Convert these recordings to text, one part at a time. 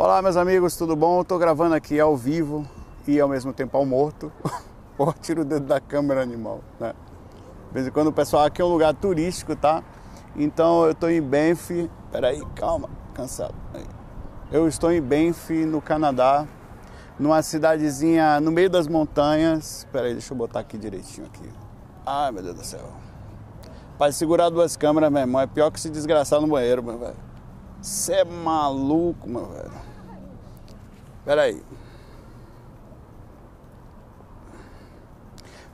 Olá, meus amigos, tudo bom? Estou gravando aqui ao vivo e ao mesmo tempo ao morto. Pô, tiro o dedo da câmera animal, né? De vez em quando o pessoal aqui é um lugar turístico, tá? Então eu estou em Banff. Peraí, calma, cansado. Eu estou em Banff, no Canadá, numa cidadezinha no meio das montanhas. Peraí, deixa eu botar aqui direitinho aqui. Ai, meu Deus do céu. Para segurar duas câmeras, meu irmão, é pior que se desgraçar no banheiro, meu velho. Você é maluco, meu velho. Pera aí.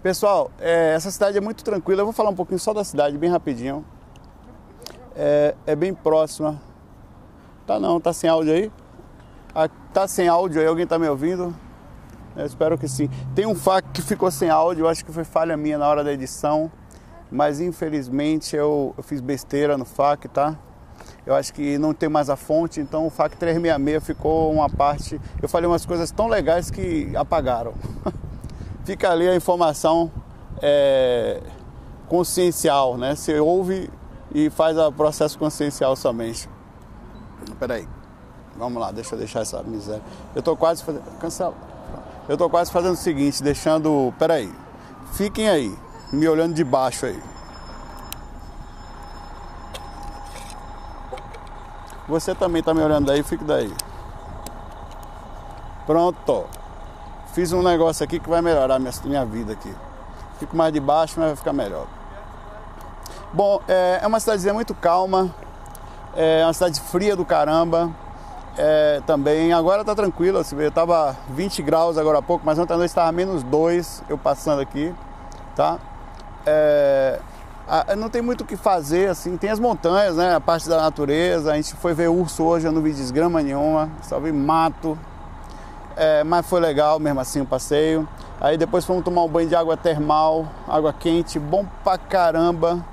Pessoal, é, essa cidade é muito tranquila. Eu vou falar um pouquinho só da cidade, bem rapidinho. É, é bem próxima. Tá não, tá sem áudio aí? Ah, tá sem áudio aí, alguém tá me ouvindo? Eu espero que sim. Tem um fac que ficou sem áudio, acho que foi falha minha na hora da edição. Mas infelizmente eu, eu fiz besteira no FAC, tá? Eu acho que não tem mais a fonte, então o FAC 366 ficou uma parte. Eu falei umas coisas tão legais que apagaram. Fica ali a informação é, consciencial, né? Você ouve e faz o processo consciencial somente. Peraí, vamos lá, deixa eu deixar essa miséria. Eu tô quase fazendo. Cancela. Eu tô quase fazendo o seguinte, deixando. Peraí, fiquem aí, me olhando de baixo aí. Você também está me olhando daí, fique daí. Pronto. Fiz um negócio aqui que vai melhorar minha, minha vida aqui. Fico mais de baixo, mas vai ficar melhor. Bom, é, é uma cidadezinha muito calma. É uma cidade fria do caramba. É, também, agora tá tranquilo, assim, eu tava 20 graus agora há pouco, mas ontem à noite estava menos 2, eu passando aqui, tá? É, ah, não tem muito o que fazer, assim, tem as montanhas, né? A parte da natureza. A gente foi ver urso hoje, eu não vi desgrama nenhuma, só vi mato. É, mas foi legal mesmo assim o passeio. Aí depois fomos tomar um banho de água termal, água quente, bom pra caramba.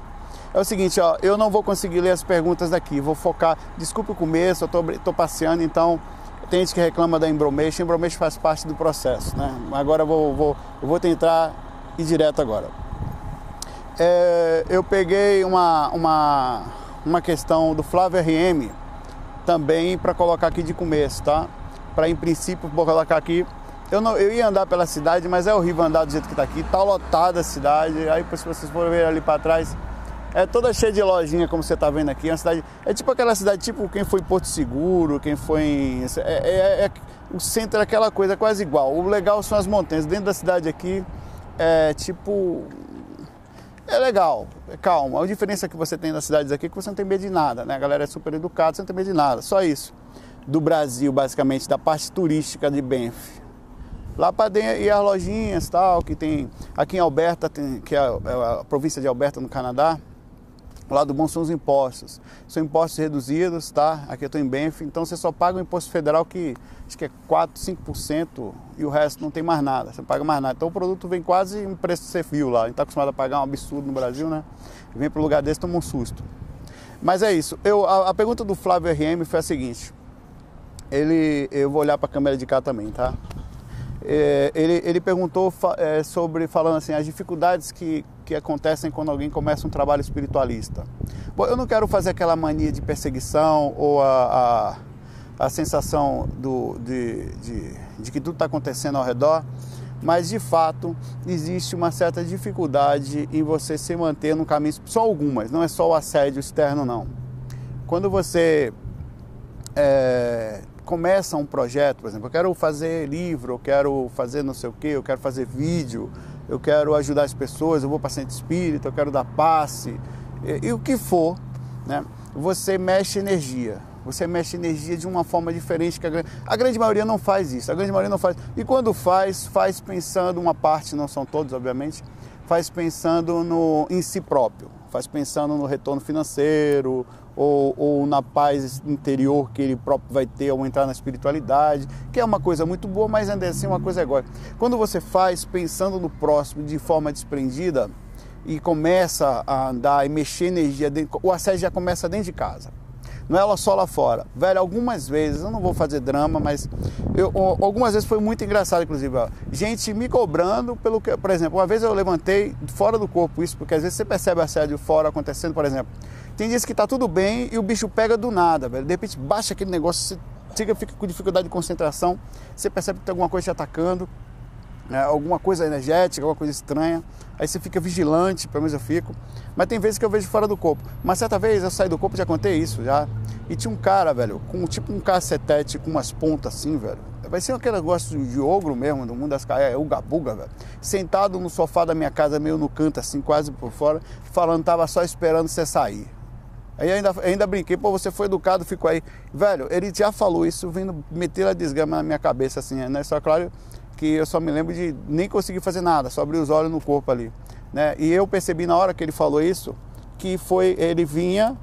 É o seguinte, ó, eu não vou conseguir ler as perguntas daqui, vou focar. Desculpe o começo, eu tô, tô passeando, então tem gente que reclama da Embromation, Embromation faz parte do processo, né? Agora eu vou, vou, eu vou tentar ir direto agora é, eu peguei uma, uma, uma questão do Flávio RM também para colocar aqui de começo, tá? Para em princípio vou colocar aqui. Eu, não, eu ia andar pela cidade, mas é horrível andar do jeito que está aqui. Tá lotada a cidade. Aí se vocês forem ver ali para trás, é toda cheia de lojinha, como você está vendo aqui. É, uma cidade, é tipo aquela cidade, tipo quem foi em Porto Seguro, quem foi em. É, é, é, o centro é aquela coisa quase igual. O legal são as montanhas. Dentro da cidade aqui é tipo é legal, é calmo. A diferença que você tem nas cidades aqui é que você não tem medo de nada, né? A galera é super educada, você não tem medo de nada. Só isso. Do Brasil, basicamente, da parte turística de Banff. Lá para dentro, e as lojinhas tal, que tem. Aqui em Alberta, tem, que é a, é a província de Alberta, no Canadá, o lado bom são os impostos. São impostos reduzidos, tá? Aqui eu estou em Benf, então você só paga o imposto federal que acho que é 4, 5% e o resto não tem mais nada, você não paga mais nada. Então o produto vem quase um preço que você viu lá. A gente está acostumado a pagar um absurdo no Brasil, né? Vem para um lugar desse toma um susto. Mas é isso. Eu, a, a pergunta do Flávio RM foi a seguinte. Ele, eu vou olhar para a câmera de cá também, tá? É, ele, ele perguntou é, sobre, falando assim, as dificuldades que, que acontecem quando alguém começa um trabalho espiritualista. Bom, eu não quero fazer aquela mania de perseguição ou a, a, a sensação do, de, de, de que tudo está acontecendo ao redor, mas de fato existe uma certa dificuldade em você se manter no caminho, só algumas, não é só o assédio externo, não. Quando você é, começa um projeto, por exemplo, eu quero fazer livro, eu quero fazer não sei o que, eu quero fazer vídeo, eu quero ajudar as pessoas, eu vou para centro espírita, eu quero dar passe, e, e, o que for, né? Você mexe energia, você mexe energia de uma forma diferente que a grande, a grande maioria não faz isso, a grande maioria não faz. E quando faz, faz pensando uma parte, não são todos, obviamente, faz pensando no, em si próprio, faz pensando no retorno financeiro ou, ou, na paz interior que ele próprio vai ter ao entrar na espiritualidade, que é uma coisa muito boa, mas ainda assim é uma coisa agora. Quando você faz pensando no próximo de forma desprendida e começa a andar e mexer energia, dentro, o assédio já começa dentro de casa não é só lá fora. Velho, algumas vezes, eu não vou fazer drama, mas eu, algumas vezes foi muito engraçado, inclusive, ó, gente me cobrando pelo que, por exemplo, uma vez eu levantei fora do corpo isso, porque às vezes você percebe assédio fora acontecendo, por exemplo. Tem dias que tá tudo bem e o bicho pega do nada, velho. De repente baixa aquele negócio, você fica com dificuldade de concentração, você percebe que tem alguma coisa te atacando, né, alguma coisa energética, alguma coisa estranha. Aí você fica vigilante, pelo menos eu fico. Mas tem vezes que eu vejo fora do corpo. Mas certa vez eu saí do corpo, já contei isso já. E tinha um cara, velho, com tipo um cacetete com umas pontas assim, velho. Vai ser aquele negócio de ogro mesmo, do mundo das é o gabuga, velho. Sentado no sofá da minha casa, meio no canto, assim, quase por fora, falando, tava só esperando você sair. Aí ainda, ainda brinquei, pô, você foi educado, ficou aí. Velho, ele já falou isso, vindo meter a desgrama na minha cabeça, assim, né? Só claro que eu só me lembro de nem conseguir fazer nada, só abrir os olhos no corpo ali, né? E eu percebi na hora que ele falou isso, que foi, ele vinha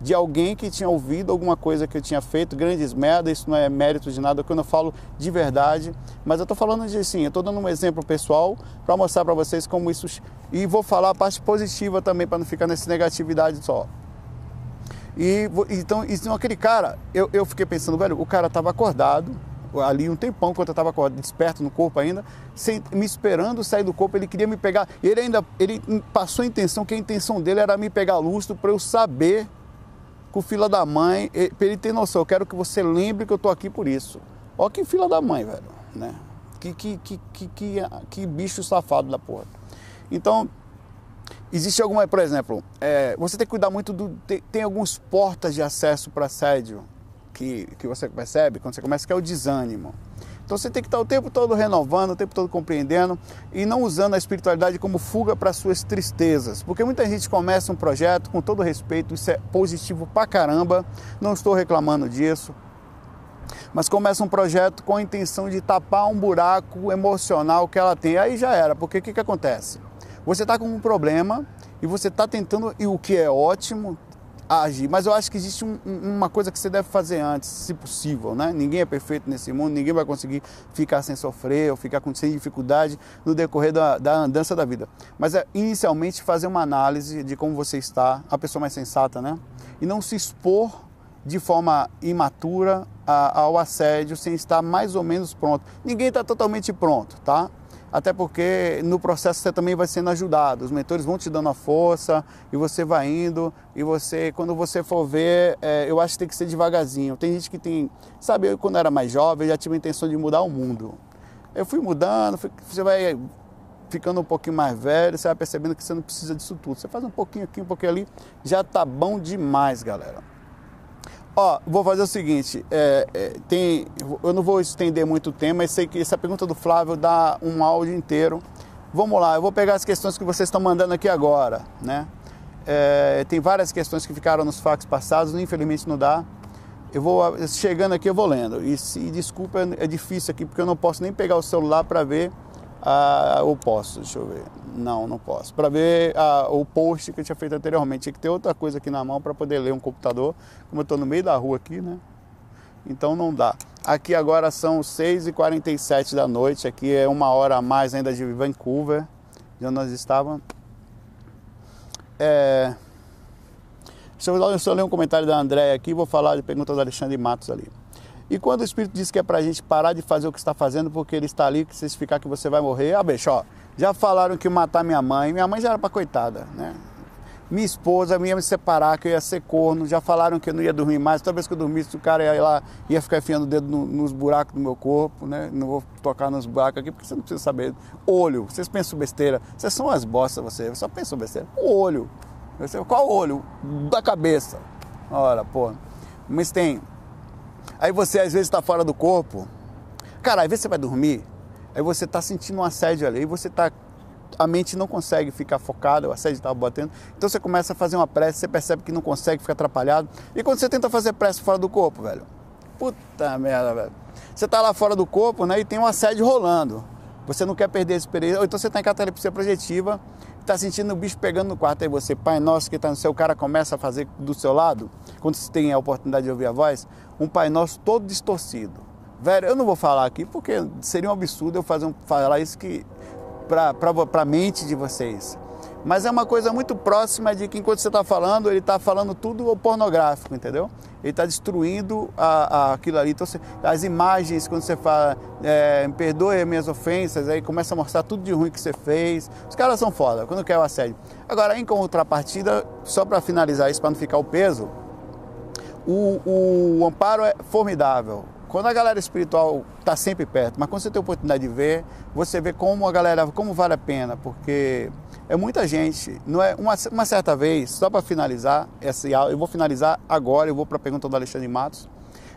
de alguém que tinha ouvido alguma coisa que eu tinha feito, grandes merdas, isso não é mérito de nada, quando eu falo de verdade, mas eu estou falando de assim, eu estou dando um exemplo pessoal para mostrar para vocês como isso, e vou falar a parte positiva também, para não ficar nessa negatividade só. E então, então aquele cara, eu, eu fiquei pensando, velho, o cara estava acordado ali um tempão, enquanto eu estava desperto no corpo ainda, sem, me esperando sair do corpo, ele queria me pegar. Ele ainda ele passou a intenção, que a intenção dele era me pegar lustro para eu saber com fila da mãe, para ele ter noção, eu quero que você lembre que eu tô aqui por isso. Ó que fila da mãe, velho, né? Que, que, que, que, que, que bicho safado da porra. Então, Existe alguma, por exemplo, é, você tem que cuidar muito do. Tem, tem alguns portas de acesso para assédio que, que você percebe quando você começa, que é o desânimo. Então você tem que estar o tempo todo renovando, o tempo todo compreendendo e não usando a espiritualidade como fuga para suas tristezas. Porque muita gente começa um projeto, com todo respeito, isso é positivo pra caramba, não estou reclamando disso. Mas começa um projeto com a intenção de tapar um buraco emocional que ela tem. Aí já era, porque o que, que acontece? Você está com um problema e você está tentando, e o que é ótimo, agir. Mas eu acho que existe um, uma coisa que você deve fazer antes, se possível, né? Ninguém é perfeito nesse mundo, ninguém vai conseguir ficar sem sofrer ou ficar com sem dificuldade no decorrer da, da andança da vida. Mas é inicialmente fazer uma análise de como você está, a pessoa mais sensata, né? E não se expor de forma imatura ao assédio sem estar mais ou menos pronto. Ninguém está totalmente pronto, tá? Até porque no processo você também vai sendo ajudado. Os mentores vão te dando a força e você vai indo e você, quando você for ver, é, eu acho que tem que ser devagarzinho. Tem gente que tem, sabe, eu quando era mais jovem já tive a intenção de mudar o mundo. Eu fui mudando, fui, você vai ficando um pouquinho mais velho, você vai percebendo que você não precisa disso tudo. Você faz um pouquinho aqui, um pouquinho ali, já tá bom demais, galera. Ó, vou fazer o seguinte, é, é, tem, eu não vou estender muito o tema, mas sei que essa pergunta do Flávio dá um áudio inteiro. Vamos lá, eu vou pegar as questões que vocês estão mandando aqui agora, né? É, tem várias questões que ficaram nos fax passados, infelizmente não dá. Eu vou chegando aqui, eu vou lendo. E se desculpa, é difícil aqui porque eu não posso nem pegar o celular para ver ah, eu posso, deixa eu ver. Não, não posso. Para ver ah, o post que eu tinha feito anteriormente, tinha que ter outra coisa aqui na mão para poder ler um computador. Como eu estou no meio da rua aqui, né? Então não dá. Aqui agora são 6h47 da noite. Aqui é uma hora a mais ainda de Vancouver, de onde nós estávamos. É... Deixa eu ler um comentário da Andréia aqui. Vou falar de pergunta do Alexandre Matos ali. E quando o Espírito diz que é para a gente parar de fazer o que está fazendo porque ele está ali, que se ficar que você vai morrer, ah, bicho, ó, já falaram que matar minha mãe, minha mãe já era para coitada, né? Minha esposa ia me separar, que eu ia ser corno, já falaram que eu não ia dormir mais, toda vez que eu dormisse o cara ia lá, ia ficar enfiando o dedo no, nos buracos do meu corpo, né? Não vou tocar nos buracos aqui porque você não precisa saber. Olho, vocês pensam besteira, vocês são as bostas, você, só pensam besteira. O olho, qual olho? Da cabeça. Ora, pô. Mas tem Aí você às vezes está fora do corpo. Cara, às vezes você vai dormir, aí você está sentindo um assédio ali, e você está a mente não consegue ficar focada, o assédio estava batendo. Então você começa a fazer uma prece, você percebe que não consegue, fica atrapalhado. E quando você tenta fazer prece fora do corpo, velho? Puta merda, velho. Você está lá fora do corpo, né, e tem um assédio rolando. Você não quer perder esse período, ou então você está em catalepsia projetiva, está sentindo o bicho pegando no quarto, aí você, Pai Nosso que está no seu, cara começa a fazer do seu lado, quando você tem a oportunidade de ouvir a voz, um Pai Nosso todo distorcido. Velho, eu não vou falar aqui porque seria um absurdo eu fazer um, falar isso que para a mente de vocês. Mas é uma coisa muito próxima de que enquanto você está falando, ele está falando tudo pornográfico, entendeu? Ele está destruindo a, a, aquilo ali. Então, as imagens, quando você fala, é, perdoe minhas ofensas, aí começa a mostrar tudo de ruim que você fez. Os caras são foda, quando quer o assédio. Agora, em contrapartida, só para finalizar isso, para não ficar o peso, O, o amparo é formidável. Quando a galera espiritual está sempre perto, mas quando você tem a oportunidade de ver, você vê como a galera, como vale a pena, porque é muita gente. Não é uma, uma certa vez, só para finalizar essa eu vou finalizar agora, eu vou para a pergunta do Alexandre Matos.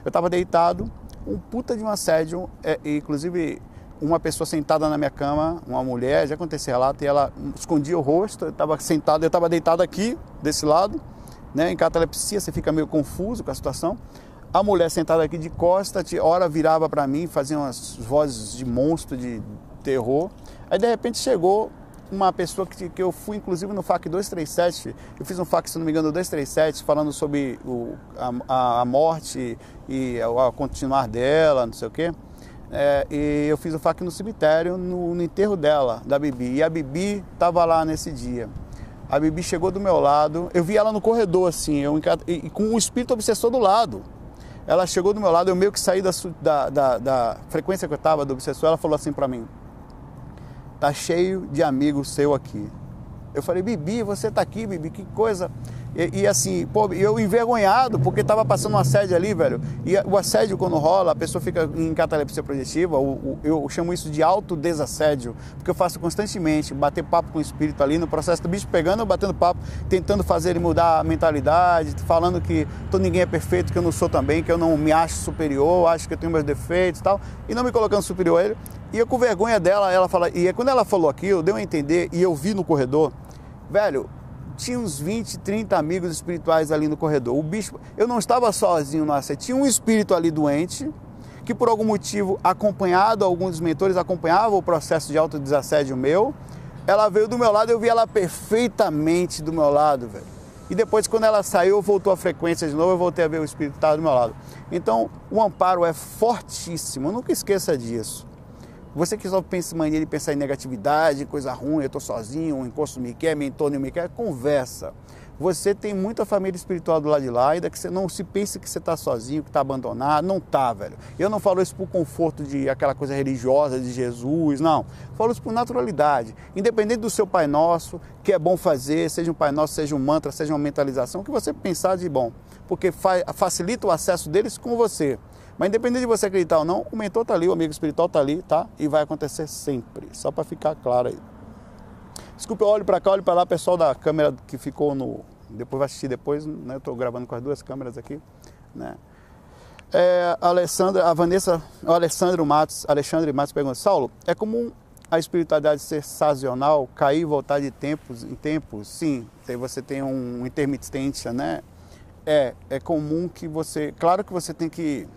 Eu estava deitado, um puta de um assédio, é, inclusive uma pessoa sentada na minha cama, uma mulher, já aconteceu relato, e ela escondia o rosto, eu estava sentado, eu estava deitado aqui, desse lado, né, em catalepsia, você fica meio confuso com a situação. A mulher sentada aqui de costa, hora virava para mim, fazia umas vozes de monstro, de terror. Aí de repente chegou uma pessoa que, que eu fui inclusive no FAC 237, eu fiz um FAC, se não me engano, 237, falando sobre o, a, a morte e o continuar dela, não sei o quê. É, e eu fiz o FAC no cemitério, no, no, enterro dela, da Bibi. E a Bibi estava lá nesse dia. A Bibi chegou do meu lado, eu vi ela no corredor assim, eu, e com o espírito obsessor do lado. Ela chegou do meu lado, eu meio que saí da, da, da, da frequência que eu estava do obsessor, ela falou assim para mim, tá cheio de amigos seu aqui. Eu falei, Bibi, você tá aqui, Bibi, que coisa. E, e, assim, pô, eu envergonhado, porque tava passando um assédio ali, velho. E o assédio, quando rola, a pessoa fica em catalepsia projetiva, o, o, eu chamo isso de autodesassédio, porque eu faço constantemente, bater papo com o espírito ali, no processo do bicho pegando, eu batendo papo, tentando fazer ele mudar a mentalidade, falando que todo ninguém é perfeito, que eu não sou também, que eu não me acho superior, acho que eu tenho meus defeitos e tal, e não me colocando superior a ele. E eu com vergonha dela, ela fala, e quando ela falou aquilo, deu a entender, e eu vi no corredor, velho, tinha uns 20, 30 amigos espirituais ali no corredor. O bispo, eu não estava sozinho, nossa, tinha um espírito ali doente, que por algum motivo, acompanhado, alguns dos mentores acompanhavam o processo de autodesassédio meu. Ela veio do meu lado, eu vi ela perfeitamente do meu lado, velho. E depois, quando ela saiu, voltou a frequência de novo, eu voltei a ver o espírito que estava do meu lado. Então, o amparo é fortíssimo, nunca esqueça disso. Você que só pensa em mania de pensar em negatividade, coisa ruim, eu estou sozinho, o encosto me quer, meu entorno me quer, conversa. Você tem muita família espiritual do lado de lá, ainda que você não se pense que você está sozinho, que está abandonado. Não está, velho. Eu não falo isso por conforto de aquela coisa religiosa de Jesus, não. Falo isso por naturalidade. Independente do seu Pai Nosso, que é bom fazer, seja um Pai Nosso, seja um mantra, seja uma mentalização, o que você pensar de bom. Porque facilita o acesso deles com você. Mas independente de você acreditar ou não, o mentor está ali, o amigo espiritual está ali, tá? E vai acontecer sempre, só para ficar claro aí. Desculpa, eu olho para cá, olho para lá, pessoal da câmera que ficou no... Depois vai assistir depois, né? Eu estou gravando com as duas câmeras aqui, né? É, a Alessandra, a Vanessa, o Alessandro Matos, Alexandre Matos pergunta, Saulo, é comum a espiritualidade ser sazonal, cair e voltar de tempos em tempos? Sim, você tem um intermitência, né? É, é comum que você, claro que você tem que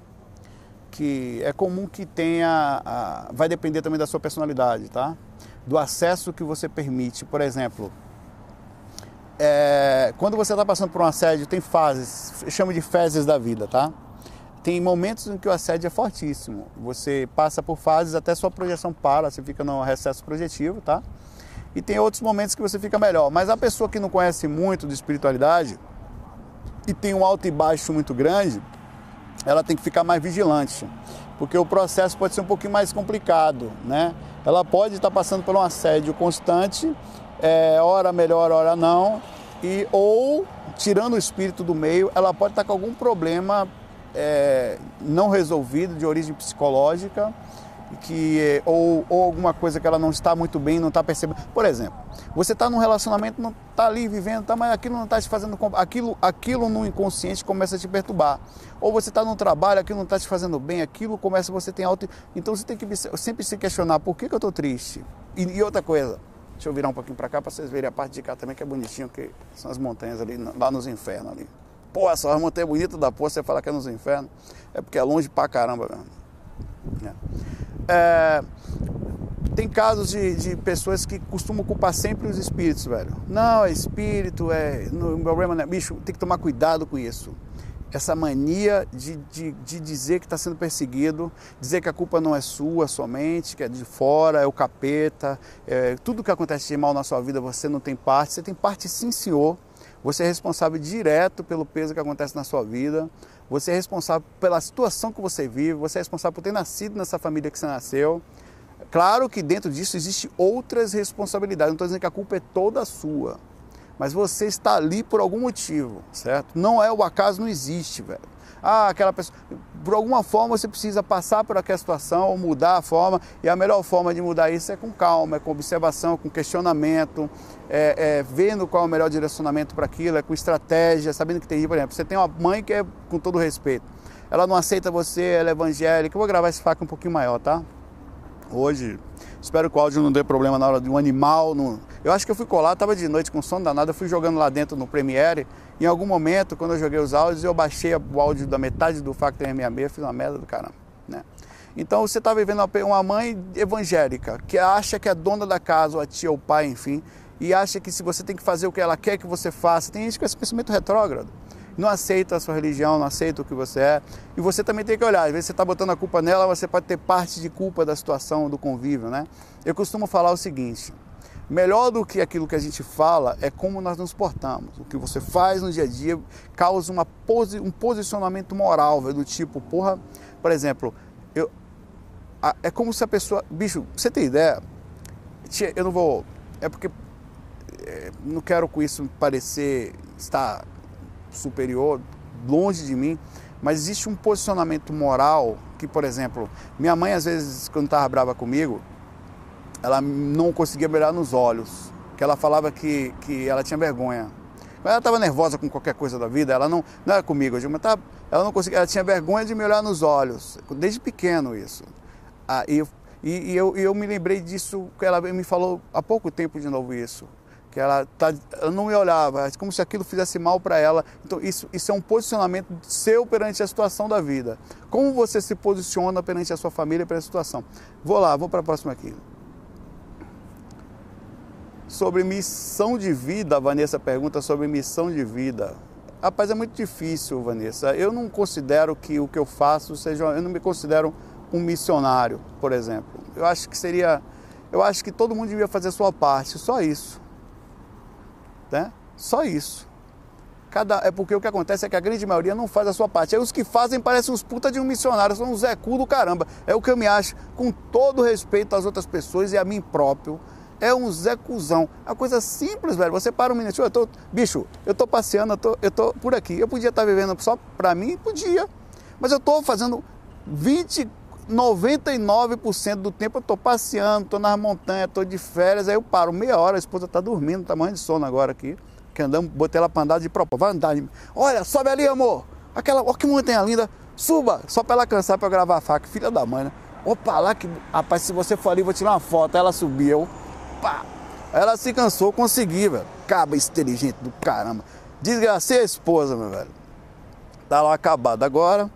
que é comum que tenha, a, vai depender também da sua personalidade, tá? Do acesso que você permite. Por exemplo, é, quando você está passando por um assédio, tem fases, eu chamo de fases da vida, tá? Tem momentos em que o assédio é fortíssimo. Você passa por fases até sua projeção para, você fica no recesso projetivo, tá? E tem outros momentos que você fica melhor. Mas a pessoa que não conhece muito de espiritualidade e tem um alto e baixo muito grande, ela tem que ficar mais vigilante, porque o processo pode ser um pouquinho mais complicado, né? Ela pode estar passando por um assédio constante, é, hora melhor, hora não, e ou tirando o espírito do meio, ela pode estar com algum problema é, não resolvido de origem psicológica que ou, ou alguma coisa que ela não está muito bem, não está percebendo. Por exemplo, você está num relacionamento, não está ali vivendo, tá, mas aquilo não está te fazendo. Aquilo, aquilo no inconsciente começa a te perturbar. Ou você está no trabalho, aquilo não está te fazendo bem, aquilo começa, você tem alto. Então você tem que sempre se questionar por que, que eu estou triste. E, e, outra coisa, deixa eu virar um pouquinho para cá para vocês verem a parte de cá também, que é bonitinho, que são as montanhas ali, lá nos infernos ali. Pô, essa montanha bonita da porra, você fala que é nos infernos, é porque é longe pra caramba mesmo. É. É, tem casos de, de, pessoas que costumam culpar sempre os espíritos, velho. Não, é espírito, é. No problema não é. Bicho, tem que tomar cuidado com isso. Essa mania de, de, de dizer que está sendo perseguido, dizer que a culpa não é sua somente, que é de fora, é o capeta, é, tudo que acontece de mal na sua vida você não tem parte. Você tem parte sim, senhor. Você é responsável direto pelo peso que acontece na sua vida. Você é responsável pela situação que você vive, você é responsável por ter nascido nessa família que você nasceu. Claro que dentro disso existe outras responsabilidades. Não estou dizendo que a culpa é toda sua. mas você está ali por algum motivo, certo? Não é o acaso, não existe, velho. Ah, aquela pessoa. Por alguma forma você precisa passar por aquela situação, ou mudar a forma, e a melhor forma de mudar isso é com calma, é com observação, com questionamento, é, é vendo qual é o melhor direcionamento para aquilo, é com estratégia, sabendo que tem, por exemplo, você tem uma mãe que é, com todo respeito, ela não aceita você, ela é evangélica. Eu vou gravar esse faca um pouquinho maior, tá? Hoje, espero que o áudio não dê problema na hora de um animal. No... Eu acho que eu fui colar, estava de noite com sono danado, eu fui jogando lá dentro no Premiere. Em algum momento, quando eu joguei os áudios, eu baixei o áudio da metade do Factor M66, fiz uma merda do caramba, né? Então você está vivendo uma mãe evangélica que acha que é dona da casa, ou a tia, ou o pai, enfim, e acha que se você tem que fazer o que ela quer que você faça, tem gente com esse pensamento retrógrado não aceita a sua religião, não aceita o que você é. E você também tem que olhar, às vezes você está botando a culpa nela, você pode ter parte de culpa da situação, do convívio, né? Eu costumo falar o seguinte: melhor do que aquilo que a gente fala é como nós nos portamos. O que você faz no dia a dia causa uma posi um posicionamento moral, do tipo, porra, por exemplo, eu, a, é como se a pessoa. Bicho, você tem ideia? Eu não vou. É porque. É, não quero com isso parecer estar superior, longe de mim, mas existe um posicionamento moral que, por exemplo, minha mãe às vezes quando estava brava comigo, ela não conseguia olhar nos olhos, que ela falava que, que ela tinha vergonha. Ela estava nervosa com qualquer coisa da vida, ela não, não era comigo, eu digo, mas tava, ela não conseguia, ela tinha vergonha de me olhar nos olhos, desde pequeno isso. Ah, e, e, e eu, e eu me lembrei disso, que ela me falou há pouco tempo de novo isso que ela, tá, ela não me olhava, como se aquilo fizesse mal para ela. Então isso, isso é um posicionamento seu perante a situação da vida. Como você se posiciona perante a sua família, perante a situação. Vou lá, vou para a próxima aqui. Sobre missão de vida, a Vanessa pergunta sobre missão de vida. Rapaz, é muito difícil, Vanessa. Eu não considero que o que eu faço seja. Eu não me considero um missionário, por exemplo. Eu acho que seria. Eu acho que todo mundo devia fazer a sua parte, só isso. Né? Só isso. Cada, é porque o que acontece é que a grande maioria não faz a sua parte. Aí os que fazem parecem uns puta de um missionário, são uns Zé Cu do caramba. É o que eu me acho, com todo respeito às outras pessoas e a mim próprio. É um Zé Cuzão. É uma coisa simples, velho. Você para um minutinho, eu tô, bicho, eu tô passeando, eu tô, eu tô por aqui. Eu podia estar vivendo só pra mim? Podia. Mas eu tô fazendo 20, 99% do tempo eu tô passeando, tô nas montanhas, tô de férias, aí eu paro meia hora, a esposa tá dormindo, tá morrendo de sono agora aqui, que andamos, botei ela pra andar de propósito, vai andar, olha, sobe ali, amor, aquela, que montanha linda, suba, só pra ela cansar pra eu gravar a faca, filha da mãe, né? Opa, lá que, rapaz, se você for ali, vou tirar uma foto, ela subiu, pá, ela se cansou, consegui, velho, caba inteligente do caramba, desgracei a esposa, meu velho, tá lá acabado agora,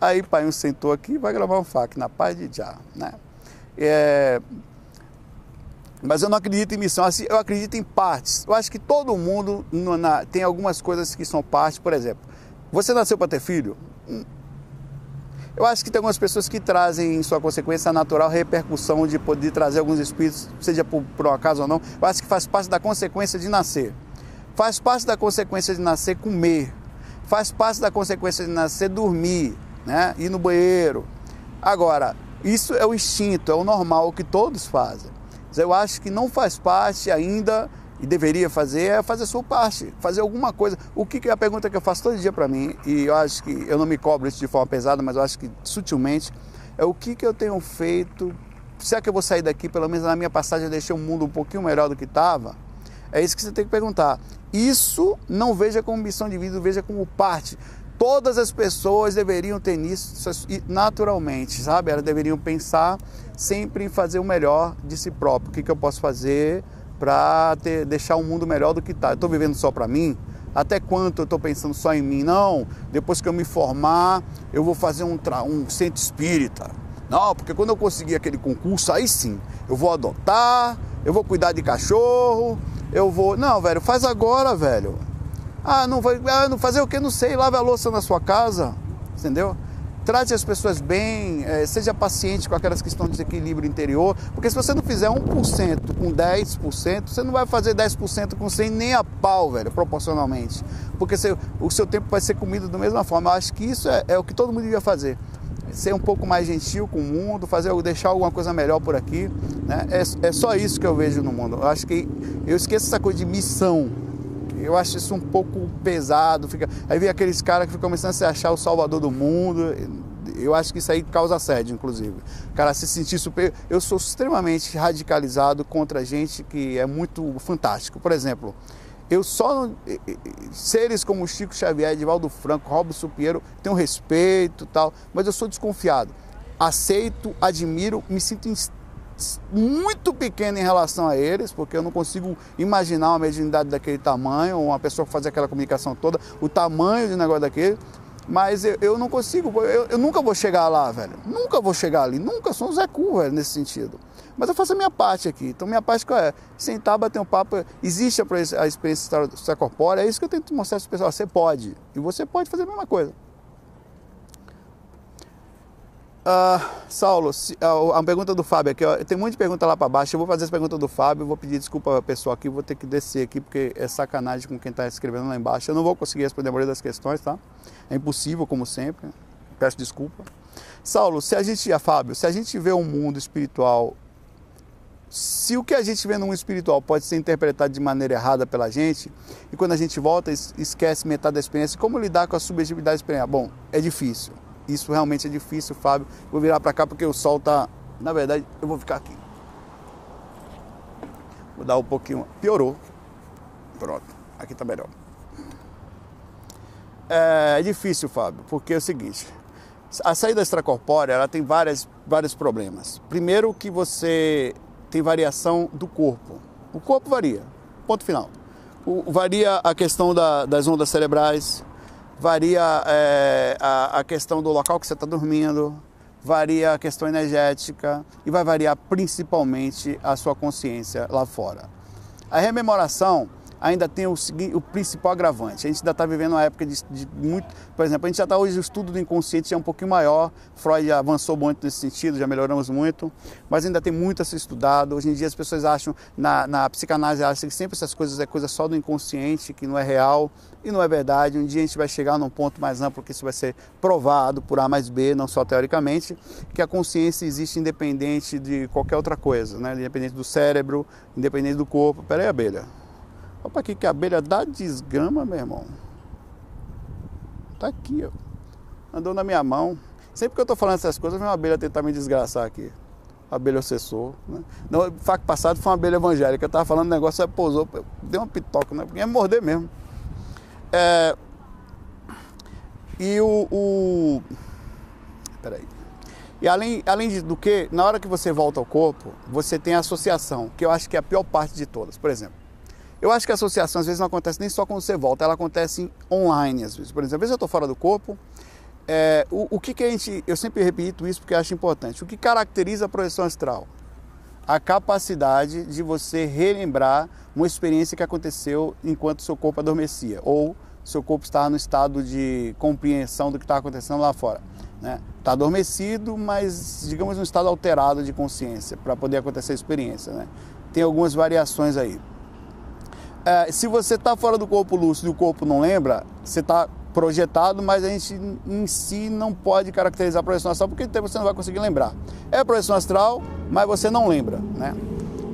Aí pai um sentou aqui e vai gravar um FAQ, na paz de já, né? É, mas eu não acredito em missão, assim, eu acredito em partes. Eu acho que todo mundo tem algumas coisas que são partes, por exemplo, você nasceu para ter filho? Hum. Eu acho que tem algumas pessoas que trazem em sua consequência natural repercussão de poder trazer alguns espíritos, seja por, por um acaso ou não. Eu acho que faz parte da consequência de nascer. Faz parte da consequência de nascer comer. Faz parte da consequência de nascer dormir né? ir no banheiro. Agora, isso é o instinto, é o normal que todos fazem. Mas eu acho que não faz parte ainda e deveria fazer é fazer a sua parte, fazer alguma coisa. O que, é a pergunta que eu faço todo dia para mim, e eu acho que eu não me cobro isso de forma pesada, mas eu acho que sutilmente, é o que, que eu tenho feito. Será que eu vou sair daqui, pelo menos na minha passagem, eu deixei o mundo um pouquinho melhor do que estava? É isso que você tem que perguntar. Isso não veja como missão de vida, veja como parte. Todas as pessoas deveriam ter isso naturalmente, sabe? Elas deveriam pensar sempre em fazer o melhor de si próprio. O que, que eu posso fazer para deixar o mundo melhor do que está? Eu estou vivendo só para mim? Até quanto eu estou pensando só em mim? Não, depois que eu me formar, eu vou fazer um, um centro espírita. Não, porque quando eu conseguir aquele concurso, aí sim, eu vou adotar, eu vou cuidar de cachorro, eu vou. Não, velho, faz agora, velho. Ah, não vai ah, não fazer o que? Não sei, lave a louça na sua casa, entendeu? Trate as pessoas bem, é, seja paciente com aquelas que estão em desequilíbrio interior, porque se você não fizer 1% com 10%, você não vai fazer 10% com 100 nem a pau, velho, proporcionalmente. Porque você, o seu tempo vai ser comido da mesma forma. Eu acho que isso é, é o que todo mundo devia fazer ser um pouco mais gentil com o mundo, fazer deixar alguma coisa melhor por aqui. Né? É, é só isso que eu vejo no mundo. Eu acho que eu esqueço essa coisa de missão eu acho isso um pouco pesado. Fica... Aí vem aqueles caras que ficam começando a se achar o salvador do mundo. Eu acho que isso aí causa assédio, inclusive. Cara se sentir super. Eu sou extremamente radicalizado contra gente que é muito fantástico. Por exemplo, eu só. Seres como Chico Xavier, Edivaldo Franco, Robson Pinheiro, tenho respeito tal, mas eu sou desconfiado. Aceito, admiro, me sinto muito pequeno em relação a eles, porque eu não consigo imaginar uma mediunidade daquele tamanho, uma pessoa fazer aquela comunicação toda, o tamanho de negócio daquele. Mas eu, eu não consigo, eu, eu, nunca vou chegar lá, velho. Nunca vou chegar ali, nunca sou um Zé Cu, velho, nesse sentido. Mas eu faço a minha parte aqui. Então, minha parte é? Sentar, bater um papo. Existe a experiência extracorpórea, é isso que eu tento mostrar para o pessoal. Você pode. E você pode fazer a mesma coisa. Uh, Saulo, se, uh, a pergunta do Fábio aqui, ó, tem muita pergunta lá para baixo. Eu vou fazer essa pergunta do Fábio, vou pedir desculpa ao pessoal aqui, vou ter que descer aqui porque é sacanagem com quem está escrevendo lá embaixo. Eu não vou conseguir responder a maioria das questões, tá? É impossível, como sempre. Peço desculpa. Saulo, se a gente, a Fábio, se a gente vê um mundo espiritual, se o que a gente vê no mundo espiritual pode ser interpretado de maneira errada pela gente, e quando a gente volta esquece metade da experiência, como lidar com a subjetividade da experiência? Bom, é difícil isso realmente é difícil, Fábio. Vou virar para cá porque o sol tá. Na verdade, eu vou ficar aqui. Vou dar um pouquinho. Piorou. Pronto. Aqui tá melhor. É, é difícil, Fábio, porque é o seguinte. A saída extracorpórea ela tem várias, vários problemas. Primeiro que você tem variação do corpo. O corpo varia, ponto final. O, varia a questão da, das ondas cerebrais, varia é, a, a questão do local que você está dormindo, varia a questão energética e vai variar principalmente a sua consciência lá fora. A rememoração ainda tem o, o principal agravante. A gente ainda está vivendo uma época de, de, muito. Por exemplo, a gente já está hoje, o estudo do inconsciente já é um pouquinho maior. Freud já avançou muito nesse sentido, já melhoramos muito, mas ainda tem muito a ser estudado. Hoje em dia as pessoas acham, na, na psicanálise, acham que sempre essas coisas é coisa só do inconsciente, que não é real. E não é verdade. Um dia a gente vai chegar num ponto mais amplo que isso vai ser provado por A mais B, não só teoricamente, que a consciência existe independente de qualquer outra coisa, né? independente do cérebro, independente do corpo. Pera aí, abelha. Opa, aqui que a abelha dá desgama, meu irmão. Tá aqui, ó. Andou na minha mão. Sempre que eu tô falando essas coisas, vem uma abelha tentar me desgraçar aqui. abelha obsessor. Né? Não, passado foi uma abelha evangélica. Eu tava falando um negócio, aí pousou, deu uma pitoca, né? Porque ia morder mesmo. É... E o, o. Peraí. E além, além do que, na hora que você volta ao corpo, você tem a associação, que eu acho que é a pior parte de todas. Por exemplo, eu acho que a associação às vezes não acontece nem só quando você volta, ela acontece online às vezes. Por exemplo, às vezes eu estou fora do corpo. É, o, o que, que a gente. Eu sempre repito isso porque acho importante. O que caracteriza a projeção astral? A capacidade de você relembrar uma experiência que aconteceu enquanto seu corpo adormecia, ou seu corpo estava no estado de compreensão do que está acontecendo lá fora. Está né? Tá adormecido, mas digamos um estado alterado de consciência para poder acontecer a experiência. Né? Tem algumas variações aí é, se você está fora do corpo lúcido e o corpo não lembra, você está projetado, mas a gente em si não pode caracterizar a projeção astral porque você não vai conseguir lembrar. É projeção astral, mas você não lembra, né?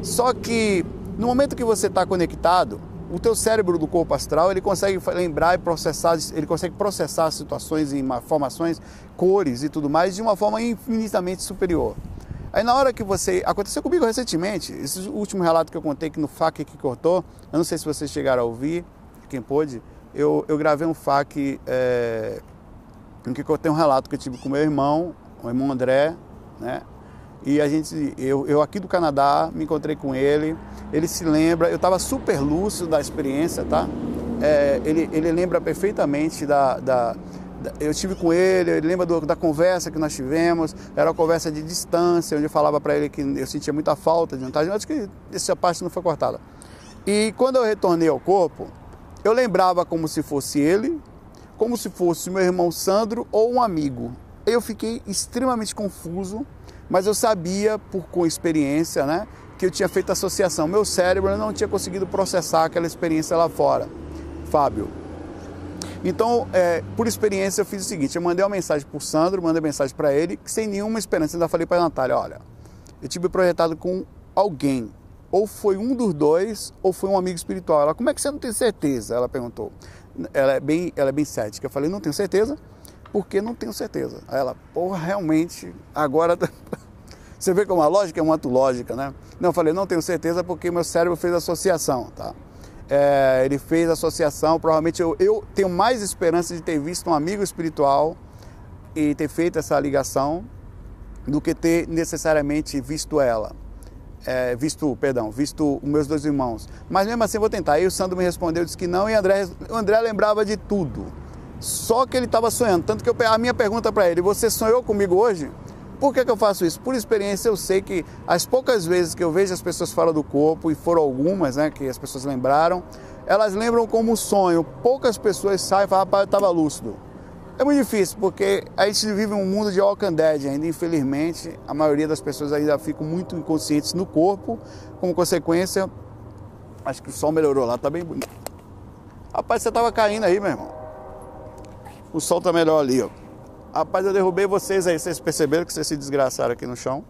Só que no momento que você está conectado, o teu cérebro do corpo astral ele consegue lembrar e processar, ele consegue processar situações e informações, cores e tudo mais de uma forma infinitamente superior. Aí na hora que você. Aconteceu comigo recentemente, esse último relato que eu contei que no FAQ que cortou, eu não sei se vocês chegaram a ouvir, quem pôde, eu, eu gravei um FAQ é, em que cortei um relato que eu tive com meu irmão, o irmão André, né? E a gente, eu, eu aqui do Canadá, me encontrei com ele, ele se lembra, eu estava super lúcido da experiência, tá? É, ele, ele lembra perfeitamente da, da eu estive com ele, ele lembra do, da conversa que nós tivemos, era uma conversa de distância, onde eu falava para ele que eu sentia muita falta de vontade, acho que essa parte não foi cortada. E quando eu retornei ao corpo, eu lembrava como se fosse ele, como se fosse meu irmão Sandro ou um amigo. Eu fiquei extremamente confuso, mas eu sabia, por com experiência, né, que eu tinha feito associação. Meu cérebro não tinha conseguido processar aquela experiência lá fora. Fábio, então, é, por experiência, eu fiz o seguinte: eu mandei uma mensagem para o Sandro, mandei mensagem para ele, sem nenhuma esperança. Ainda falei para a Natália: olha, eu tive projetado com alguém. ou foi um dos dois, ou foi um amigo espiritual. Ela, como é que você não tem certeza? Ela perguntou. Ela é bem, ela é bem cética. Eu falei, não tenho certeza, porque não tenho certeza. Aí ela, porra, realmente, agora. Você vê como a lógica é uma lógica, né? Não, eu falei, não tenho certeza porque meu cérebro fez associação, tá? É, ele fez associação, provavelmente eu, eu tenho mais esperança de ter visto um amigo espiritual e ter feito essa ligação do que ter necessariamente visto ela. É, visto, perdão, visto os meus dois irmãos. Mas mesmo assim eu vou tentar. Aí o Sandro me respondeu, disse que não, e André, o André lembrava de tudo. Só que ele estava sonhando. Tanto que eu, a minha pergunta para ele, você sonhou comigo hoje? Por que, que eu faço isso? Por experiência, eu sei que as poucas vezes que eu vejo as pessoas fora do corpo, e foram algumas né, que as pessoas lembraram, elas lembram como sonho. Poucas pessoas saem e falam, rapaz, eu estava lúcido. É muito difícil, porque a gente vive um mundo de Walking Dead ainda, infelizmente. A maioria das pessoas ainda ficam muito inconscientes no corpo. Como consequência, acho que o sol melhorou lá, tá bem bonito. Rapaz, você estava caindo aí, meu irmão. O sol tá melhor ali, ó. Rapaz, eu derrubei vocês aí. Vocês perceberam que vocês se desgraçaram aqui no chão?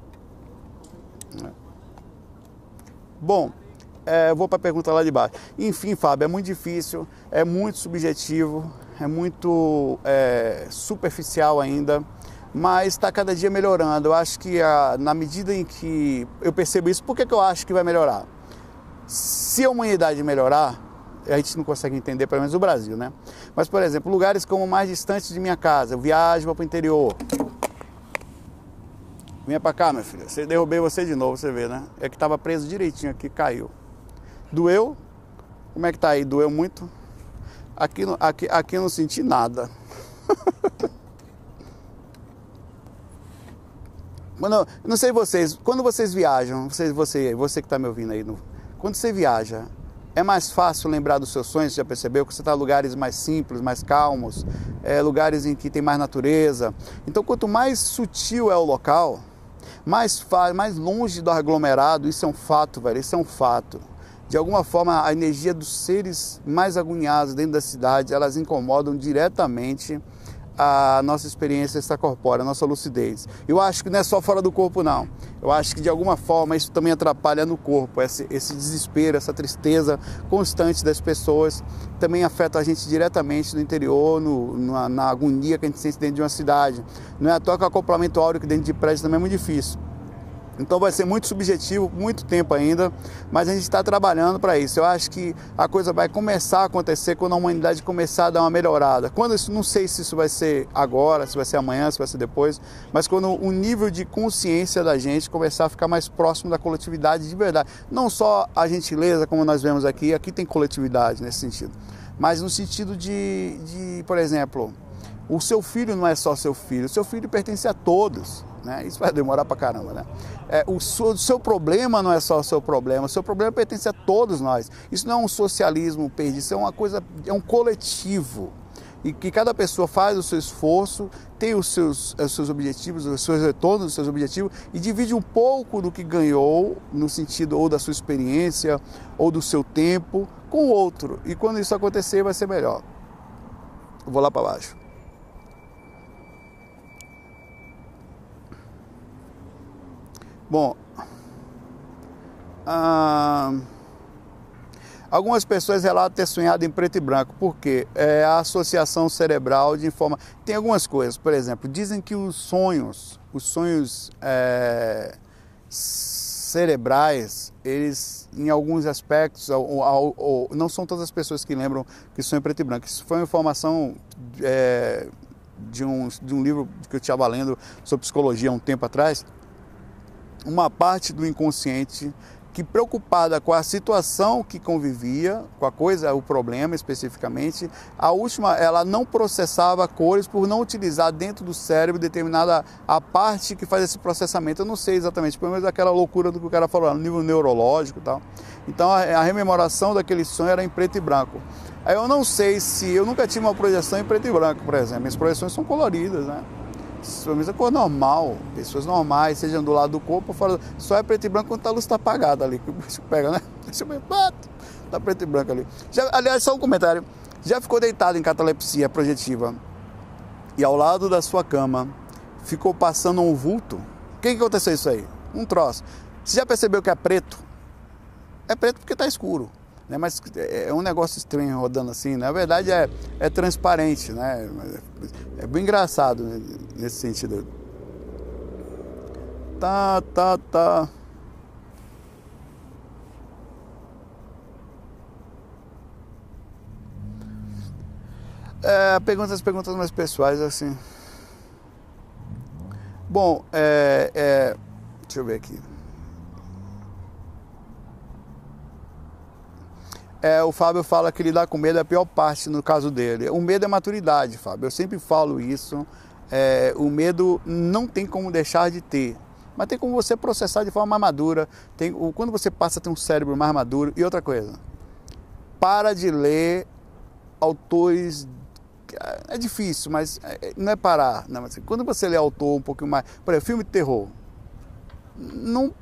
É. Bom, é, vou para a pergunta lá de baixo. Enfim, Fábio, é muito difícil, é muito subjetivo, é muito é, superficial ainda, mas está cada dia melhorando. Eu acho que a, na medida em que eu percebo isso, por que, que eu acho que vai melhorar? Se a humanidade melhorar, a gente não consegue entender, pelo menos o Brasil, né? Mas, por exemplo, lugares como mais distantes de minha casa, eu viajo para o interior. Vinha para cá, meu filho. Você derrubei você de novo, você vê, né? É que estava preso direitinho aqui, caiu. Doeu? Como é que tá aí? Doeu muito? Aqui, aqui, aqui eu não senti nada. Quando, não sei vocês, quando vocês viajam, você, você, você que está me ouvindo aí, no, quando você viaja, é mais fácil lembrar dos seus sonhos, já percebeu? Que você está em lugares mais simples, mais calmos, é, lugares em que tem mais natureza. Então, quanto mais sutil é o local, mais, mais longe do aglomerado, isso é um fato, velho, isso é um fato. De alguma forma, a energia dos seres mais agoniados dentro da cidade, elas incomodam diretamente a nossa experiência extracorpórea, a nossa lucidez. Eu acho que não é só fora do corpo, não. Eu acho que de alguma forma isso também atrapalha no corpo, esse, esse desespero, essa tristeza constante das pessoas também afeta a gente diretamente no interior, no, na, na agonia que a gente sente dentro de uma cidade. Não é à toa que o acoplamento áureo dentro de prédio também é muito difícil. Então vai ser muito subjetivo, muito tempo ainda, mas a gente está trabalhando para isso. Eu acho que a coisa vai começar a acontecer quando a humanidade começar a dar uma melhorada. Quando isso, não sei se isso vai ser agora, se vai ser amanhã, se vai ser depois, mas quando o nível de consciência da gente começar a ficar mais próximo da coletividade de verdade. Não só a gentileza, como nós vemos aqui, aqui tem coletividade nesse sentido, mas no sentido de, de por exemplo, o seu filho não é só seu filho, o seu filho pertence a todos. Né? Isso vai demorar pra caramba, né? É, o, seu, o, seu, problema não é só o seu problema, o seu problema pertence a todos nós. Isso não é um socialismo perdido, isso é uma coisa, é um coletivo. E que cada pessoa faz o seu esforço, tem os seus, os seus objetivos, os seus retornos, os seus objetivos, e divide um pouco do que ganhou, no sentido ou da sua experiência, ou do seu tempo, com o outro. E quando isso acontecer, vai ser melhor. Vou lá para baixo. Bom, ah, algumas pessoas relatam ter sonhado em preto e branco, porque é a associação cerebral de forma. Tem algumas coisas, por exemplo, dizem que os sonhos, os sonhos é, cerebrais, eles, em alguns aspectos, ou, ou, ou, não são todas as pessoas que lembram que sonham preto e branco. Isso foi uma informação. É, de um, de um livro que eu estava lendo sobre psicologia há um tempo atrás, uma parte do inconsciente que preocupada com a situação que convivia, com a coisa, o problema especificamente, a última, ela não processava cores por não utilizar dentro do cérebro determinada a parte que faz esse processamento. Eu não sei exatamente, pelo menos aquela loucura do que o cara falou, no nível neurológico e tal. Então a, a rememoração daquele sonho era em preto e branco. Aí eu não sei se, eu nunca tive uma projeção em preto e branco, por exemplo. Minhas projeções são coloridas, né? A cor normal, pessoas normais, sejam do lado do corpo ou fora. Só é preto e branco quando a luz está apagada ali, que o bicho pega, né? Deixa eu ver, tá preto e branco ali. Já, aliás, só um comentário. Já ficou deitado em catalepsia projetiva e ao lado da sua cama ficou passando um vulto? O que, que aconteceu isso aí? Um troço. Você já percebeu que é preto? É preto porque está escuro. Né? Mas é, é um negócio estranho rodando assim. Na verdade é, é transparente, né? É bem engraçado nesse sentido. Tá, tá, tá. É, perguntas, perguntas mais pessoais assim. Bom, é, é, deixa eu ver aqui. É, o Fábio fala que lidar com medo é a pior parte no caso dele. O medo é maturidade, Fábio. Eu sempre falo isso. É, o medo não tem como deixar de ter, mas tem como você processar de forma mais madura. Tem, quando você passa a ter um cérebro mais maduro. E outra coisa, para de ler autores é difícil, mas é, é, não é parar. Não, assim, quando você lê autor um pouquinho mais. Por exemplo, filme de terror. Não,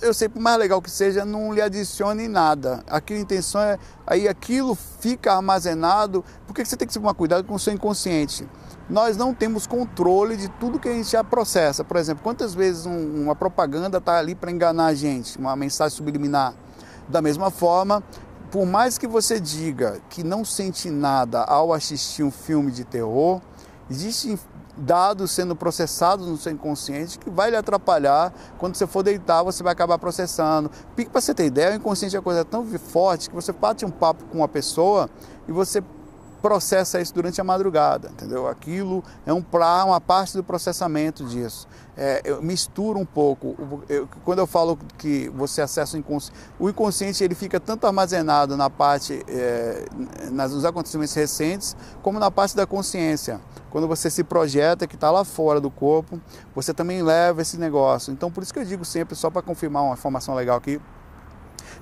eu sei, por mais legal que seja, não lhe adicione nada. Aquela intenção é. Aí aquilo fica armazenado. Porque você tem que tomar cuidado com o seu inconsciente. Nós não temos controle de tudo que a gente já processa. Por exemplo, quantas vezes um, uma propaganda está ali para enganar a gente, uma mensagem subliminar. Da mesma forma, por mais que você diga que não sente nada ao assistir um filme de terror, existem dados sendo processados no seu inconsciente que vai lhe atrapalhar. Quando você for deitar, você vai acabar processando. Para você ter ideia, o inconsciente é uma coisa tão forte que você bate um papo com uma pessoa e você processa isso durante a madrugada, entendeu? Aquilo é um pra, uma parte do processamento disso. É, eu misturo um pouco. Eu, quando eu falo que você acessa o inconsciente, o inconsciente ele fica tanto armazenado na parte, é, nas, nos acontecimentos recentes, como na parte da consciência. Quando você se projeta, que está lá fora do corpo, você também leva esse negócio. Então, por isso que eu digo sempre, só para confirmar uma informação legal aqui,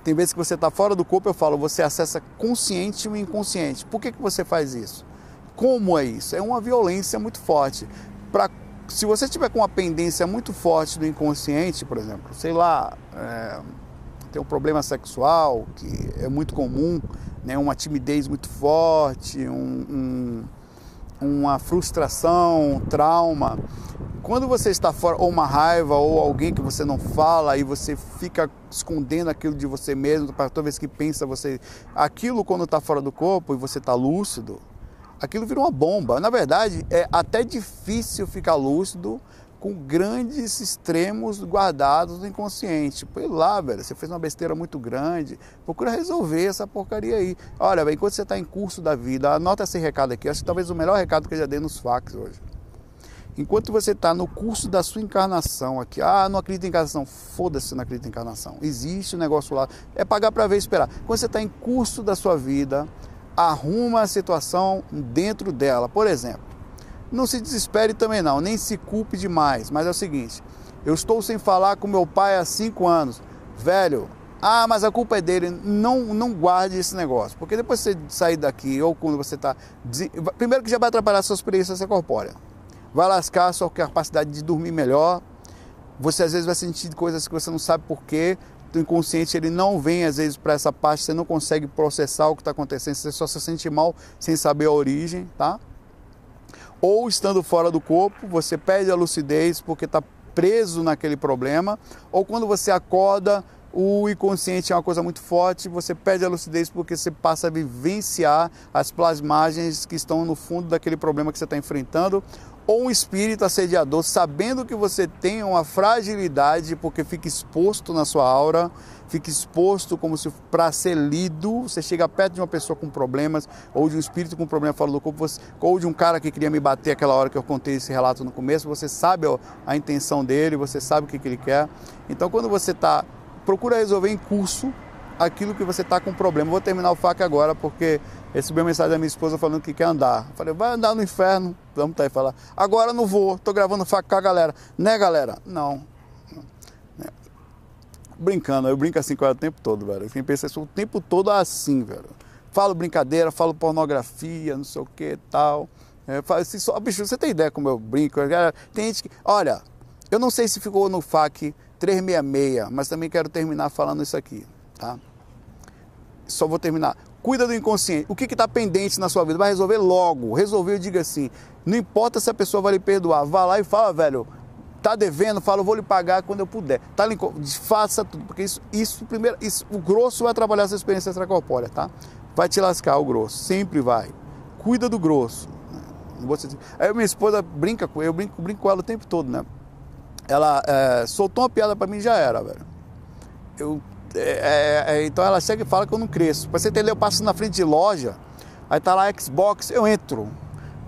tem vezes que você está fora do corpo, eu falo, você acessa consciente o inconsciente. Por que, que você faz isso? Como é isso? É uma violência muito forte. Pra, se você tiver com uma pendência muito forte do inconsciente, por exemplo, sei lá, é, tem um problema sexual que é muito comum, né, uma timidez muito forte, um, um, uma frustração, um trauma, quando você está fora, ou uma raiva, ou alguém que você não fala, e você fica escondendo aquilo de você mesmo, para toda vez que pensa você. Aquilo, quando está fora do corpo e você está lúcido, aquilo vira uma bomba. Na verdade, é até difícil ficar lúcido com grandes extremos guardados no inconsciente. Pô, lá, velho, você fez uma besteira muito grande, procura resolver essa porcaria aí. Olha, enquanto você está em curso da vida, anota esse recado aqui, acho que talvez o melhor recado que eu já dei nos fax hoje. Enquanto você está no curso da sua encarnação aqui, ah, não acredito em encarnação, foda-se, não acredito em encarnação. Existe um negócio lá, é pagar para ver e esperar. Quando você está em curso da sua vida, arruma a situação dentro dela. Por exemplo, não se desespere também não, nem se culpe demais, mas é o seguinte, eu estou sem falar com meu pai há cinco anos. Velho, ah, mas a culpa é dele. Não, não guarde esse negócio. Porque depois você sair daqui, ou quando você está. Primeiro que já vai atrapalhar a sua experiência corpórea vai lascar a sua capacidade de dormir melhor. Você às vezes vai sentir coisas que você não sabe porquê. O inconsciente ele não vem às vezes para essa parte, você não consegue processar o que está acontecendo, você só se sente mal sem saber a origem, tá? Ou estando fora do corpo, você perde a lucidez porque está preso naquele problema, ou quando você acorda, o inconsciente é uma coisa muito forte, você perde a lucidez porque você passa a vivenciar as plasmagens que estão no fundo daquele problema que você está enfrentando, ou um espírito assediador, sabendo que você tem uma fragilidade, porque fica exposto na sua aura, fica exposto como se para ser lido, você chega perto de uma pessoa com problemas, ou de um espírito com problema fora do corpo, ou de um cara que queria me bater aquela hora que eu contei esse relato no começo, você sabe a intenção dele, você sabe o que, que ele quer. Então quando você está, procura resolver em curso aquilo que você está com problema. Vou terminar o FAQ agora, porque recebi uma mensagem da minha esposa falando que quer andar. Eu falei, vai andar no inferno. Vamos tá aí falar. Agora não vou, estou gravando FAQ com a galera. Né, galera? Não. É. Brincando, eu brinco assim com ela o tempo todo, velho. Quem pensa isso o tempo todo assim, velho. Falo brincadeira, falo pornografia, não sei o que tal. É, falo assim, só, bicho, você tem ideia como eu brinco? Tem gente que. Olha, eu não sei se ficou no FAQ 366, mas também quero terminar falando isso aqui tá? Só vou terminar. Cuida do inconsciente. O que está pendente na sua vida? Vai resolver logo. Resolveu, diga assim. Não importa se a pessoa vai lhe perdoar. Vá lá e fala, velho. Tá devendo, fala, eu vou lhe pagar quando eu puder. Tá faça tudo, porque isso, isso primeiro, isso, o grosso vai trabalhar essa experiência extracorpórea, tá? Vai te lascar o grosso, sempre vai. Cuida do grosso. Aí minha esposa brinca com eu brinco, brinco com ela o tempo todo, né? Ela é, soltou uma piada para mim já era, velho. Eu, é, é, então ela chega e fala que eu não cresço. Pra você entender, eu passo na frente de loja, aí tá lá Xbox, eu entro.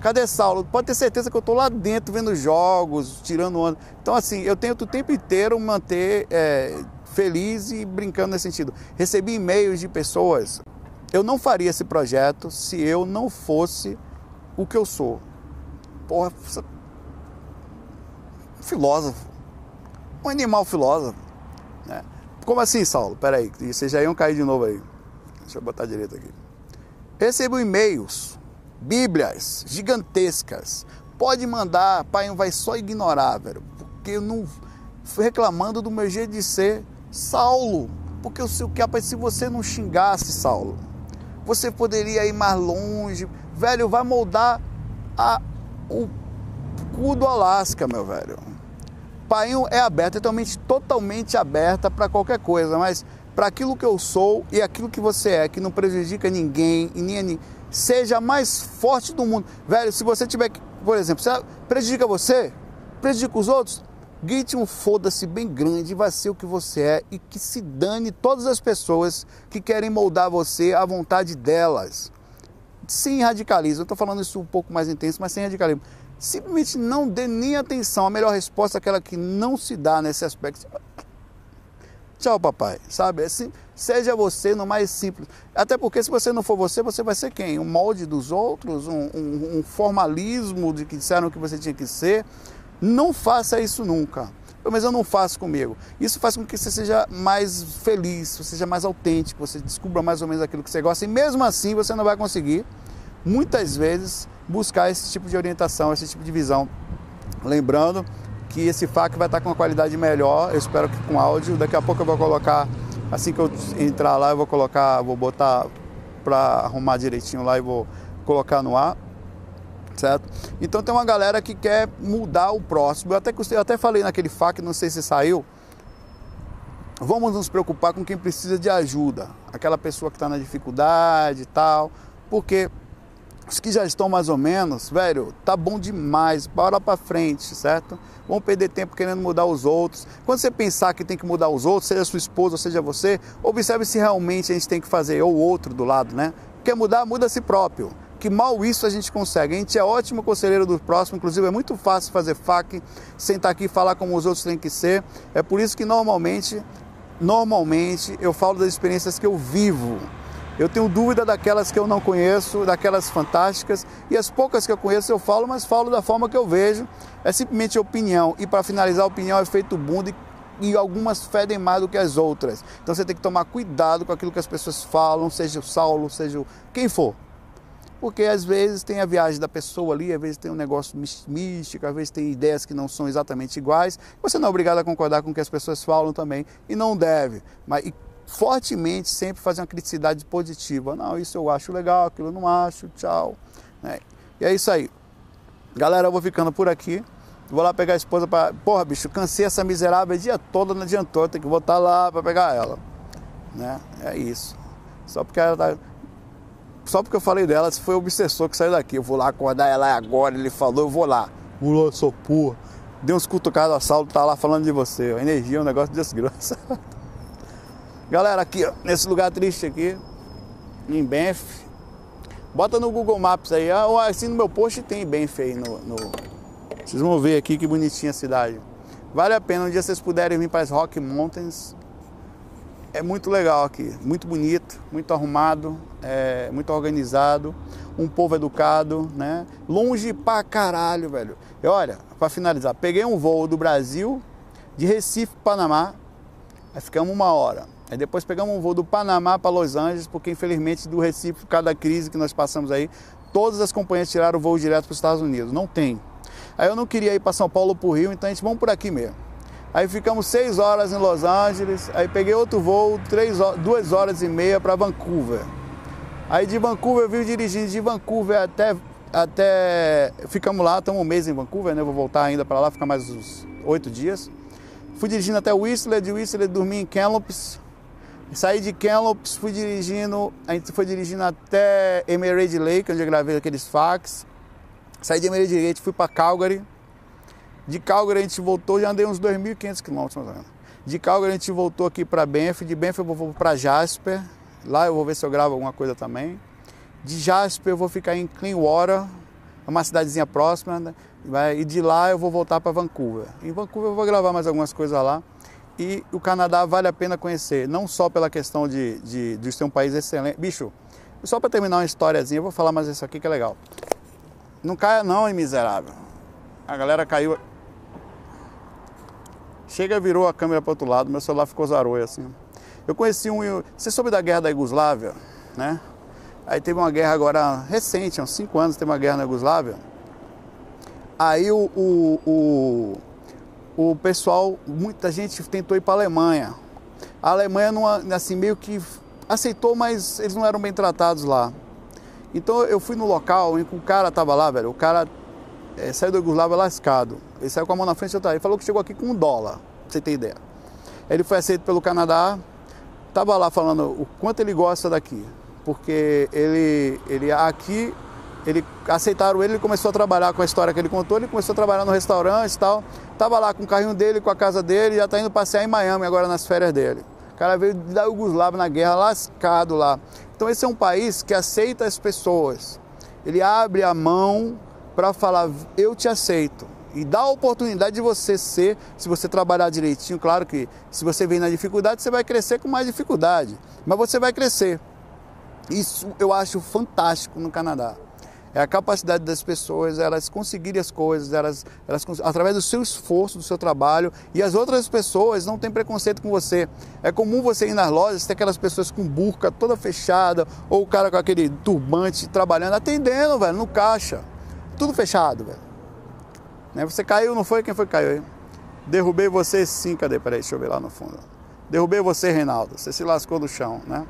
Cadê Saulo? Pode ter certeza que eu tô lá dentro vendo jogos, tirando onda. Então, assim, eu tento o tempo inteiro manter é, feliz e brincando nesse sentido. Recebi e-mails de pessoas. Eu não faria esse projeto se eu não fosse o que eu sou. Porra, filósofo. Um animal filósofo. Né? Como assim, Saulo? Peraí, vocês já iam cair de novo aí. Deixa eu botar direito aqui. Recebo e-mails Bíblias gigantescas. Pode mandar, pai vai só ignorar, velho, porque eu não fui reclamando do meu jeito de ser Saulo, porque eu sei o que se você não xingasse Saulo, você poderia ir mais longe, velho, vai moldar a, o cu do Alasca, meu velho. Painho é aberto, é totalmente, totalmente aberta para qualquer coisa, mas para aquilo que eu sou e aquilo que você é, que não prejudica ninguém e nem ninguém seja mais forte do mundo. Velho, se você tiver que, por exemplo, você prejudica você, prejudica os outros, grite um foda-se bem grande, vai ser o que você é e que se dane todas as pessoas que querem moldar você à vontade delas. Sem radicalismo, eu estou falando isso um pouco mais intenso, mas sem radicalismo. Simplesmente não dê nem atenção. A melhor resposta é aquela que não se dá nesse aspecto. Tchau, papai. Sabe? Assim, seja você no mais simples. Até porque se você não for você, você vai ser quem? Um molde dos outros? Um, um, um formalismo de que disseram que você tinha que ser? Não faça isso nunca. Mas eu não faço comigo. Isso faz com que você seja mais feliz, você seja mais autêntico, você descubra mais ou menos aquilo que você gosta. E mesmo assim você não vai conseguir, muitas vezes, buscar esse tipo de orientação, esse tipo de visão. Lembrando que esse FAQ vai estar com uma qualidade melhor, eu espero que com áudio. Daqui a pouco eu vou colocar, assim que eu entrar lá, eu vou colocar, vou botar para arrumar direitinho lá e vou colocar no ar. Certo? Então tem uma galera que quer mudar o próximo. Eu até, eu até falei naquele FAQ, não sei se saiu. Vamos nos preocupar com quem precisa de ajuda. Aquela pessoa que está na dificuldade e tal. Porque os que já estão mais ou menos, velho, tá bom demais, bora para frente, certo? Vamos perder tempo querendo mudar os outros. Quando você pensar que tem que mudar os outros, seja sua esposa ou seja você, observe se realmente a gente tem que fazer ou outro do lado, né? Quer mudar, muda a si próprio. Que mal isso a gente consegue. A gente é ótimo conselheiro do próximo, inclusive é muito fácil fazer FAQ, sentar aqui e falar como os outros têm que ser. É por isso que normalmente, normalmente eu falo das experiências que eu vivo eu tenho dúvida daquelas que eu não conheço, daquelas fantásticas, e as poucas que eu conheço eu falo, mas falo da forma que eu vejo. É simplesmente opinião. E para finalizar, a opinião é feito bunda e, algumas fedem mais do que as outras. Então você tem que tomar cuidado com aquilo que as pessoas falam, seja o Saulo, seja o... quem for. Porque às vezes tem a viagem da pessoa ali, às vezes tem um negócio místico, às vezes tem ideias que não são exatamente iguais. Você não é obrigado a concordar com o que as pessoas falam também, e não deve. Mas e fortemente sempre fazer uma criticidade positiva. Não, isso eu acho legal, aquilo eu não acho, tchau. É. E é isso aí. Galera, eu vou ficando por aqui. Vou lá pegar a esposa para. Porra, bicho, cansei essa miserável o dia todo, não adiantou, tem que voltar lá para pegar ela. Né? É isso. Só porque ela tá... Só porque eu falei dela, se foi o obsessor que saiu daqui. Eu vou lá acordar ela agora, ele falou, eu vou lá. Lá, sou porra. Deu uns cutucados a salto, tá lá falando de você. A energia é um negócio de desgraça. Galera, aqui, ó, nesse lugar triste aqui, em Benf. Bota no Google Maps aí, ou assim no meu post tem Benf aí no, no, Vocês vão ver aqui que bonitinha a cidade. Vale a pena, um dia vocês puderem vir para as Rock Mountains. É muito legal aqui, muito bonito, muito arrumado, é, muito organizado, um povo educado, né? Longe pra caralho, velho. E olha, para finalizar, peguei um voo do Brasil, de Recife, Panamá, aí ficamos uma hora. Aí depois pegamos um voo do Panamá para Los Angeles, porque infelizmente do Recife, por causa da crise que nós passamos aí, todas as companhias tiraram o voo direto para os Estados Unidos. Não tem. Aí eu não queria ir para São Paulo para o Rio, então a gente vamos por aqui mesmo. Aí ficamos seis horas em Los Angeles, aí peguei outro voo, três, duas horas e meia para Vancouver. Aí de Vancouver eu vim dirigindo de Vancouver até, até ficamos lá, estamos um mês em Vancouver, né? Vou voltar ainda para lá, ficar mais uns oito dias. Fui dirigindo até Whistler, de Whistler dormi em Kamloops. Saí de Kamloops, fui dirigindo, a gente foi dirigindo até Emerald Lake, onde eu gravei aqueles fax. Saí de Emerald Lake, fui para Calgary. De Calgary a gente voltou, já andei uns 2.500 quilômetros mais ou menos. De Calgary a gente voltou aqui para Banff, de Banff eu vou para Jasper. Lá eu vou ver se eu gravo alguma coisa também. De Jasper eu vou ficar em Cleanwater, uma cidadezinha próxima. Né? E de lá eu vou voltar para Vancouver. Em Vancouver eu vou gravar mais algumas coisas lá. E o Canadá vale a pena conhecer, não só pela questão de, de, de ser um país excelente. Bicho, só para terminar uma historiazinha, eu vou falar mais isso aqui que é legal. Não caia não, miserável. A galera caiu. Chega, virou a câmera para outro lado, meu celular ficou zaroio assim. Eu conheci um. Você soube da guerra da Iugoslávia, né? Aí teve uma guerra agora recente, há uns 5 anos, teve uma guerra na Iugoslávia. Aí o, o, o, o pessoal, muita gente tentou ir para a Alemanha. A Alemanha não, assim, meio que aceitou, mas eles não eram bem tratados lá. Então eu fui no local em que o cara tava lá, velho. O cara é, saiu do Iugoslávia lascado. Ele saiu com a mão na frente e. Ele falou que chegou aqui com um dólar, pra você ter ideia. Ele foi aceito pelo Canadá, tava lá falando o quanto ele gosta daqui. Porque ele, ele aqui ele aceitaram ele, ele começou a trabalhar com a história que ele contou, ele começou a trabalhar no restaurante e tal. Tava lá com o carrinho dele, com a casa dele, já tá indo passear em Miami agora nas férias dele. O cara veio da Yugoslávia na guerra, lascado lá. Então esse é um país que aceita as pessoas. Ele abre a mão para falar, eu te aceito. E dá a oportunidade de você ser, se você trabalhar direitinho, claro que se você vem na dificuldade, você vai crescer com mais dificuldade. Mas você vai crescer. Isso eu acho fantástico no Canadá é a capacidade das pessoas elas conseguirem as coisas, elas, elas através do seu esforço, do seu trabalho, e as outras pessoas não têm preconceito com você. É comum você ir nas lojas, ter aquelas pessoas com burca toda fechada, ou o cara com aquele turbante trabalhando, atendendo, velho, no caixa. Tudo fechado, velho. Né? Você caiu, não foi? Quem foi que caiu aí? Derrubei você sim, cadê? Peraí, deixa eu ver lá no fundo. Derrubei você, Reinaldo. Você se lascou do chão, né?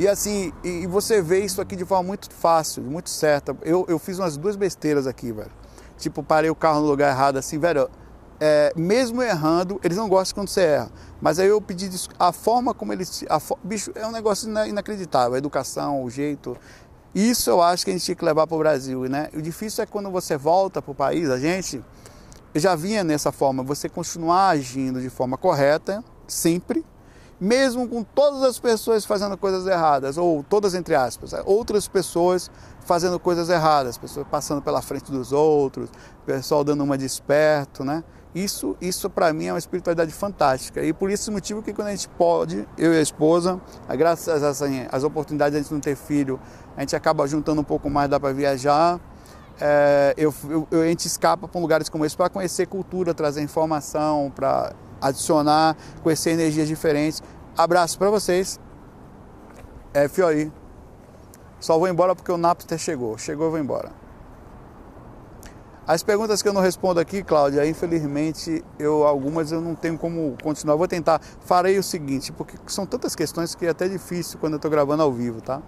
E assim, e você vê isso aqui de forma muito fácil, muito certa. Eu, eu fiz umas duas besteiras aqui, velho. Tipo, parei o carro no lugar errado, assim, velho. É, mesmo errando, eles não gostam quando você erra. Mas aí eu pedi a forma como eles. A, bicho, é um negócio inacreditável. A educação, o jeito. Isso eu acho que a gente tinha que levar para o Brasil, né? O difícil é quando você volta para o país, a gente já vinha nessa forma, você continuar agindo de forma correta, sempre, mesmo com todas as pessoas fazendo coisas erradas, ou todas entre aspas, é, outras pessoas fazendo coisas erradas, pessoas passando pela frente dos outros, pessoal dando uma de esperto, né? Isso, isso para mim é uma espiritualidade fantástica. E por esse motivo que quando a gente pode, eu e a esposa, graças às assim, as oportunidades de a gente não ter filho, a gente acaba juntando um pouco mais, dá para viajar, é, eu, eu, a gente escapa para lugares como esse para conhecer cultura, trazer informação, para adicionar, conhecer energias diferentes. Abraço para vocês. É Fiori. Só vou embora porque o Napster chegou. Chegou, eu vou embora. As perguntas que eu não respondo aqui, Cláudia, infelizmente, eu algumas eu não tenho como continuar. Vou tentar. Farei o seguinte, porque são tantas questões que é até difícil quando eu estou gravando ao vivo, tá?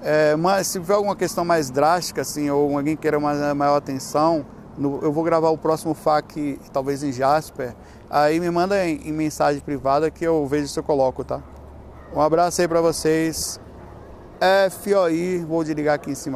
É, mas se tiver alguma questão mais drástica, assim, ou alguém queira uma maior atenção, no, eu vou gravar o próximo FAQ, talvez em Jasper. Aí me manda em, em mensagem privada que eu vejo se eu coloco, tá? Um abraço aí para vocês. FOI, vou desligar aqui em cima.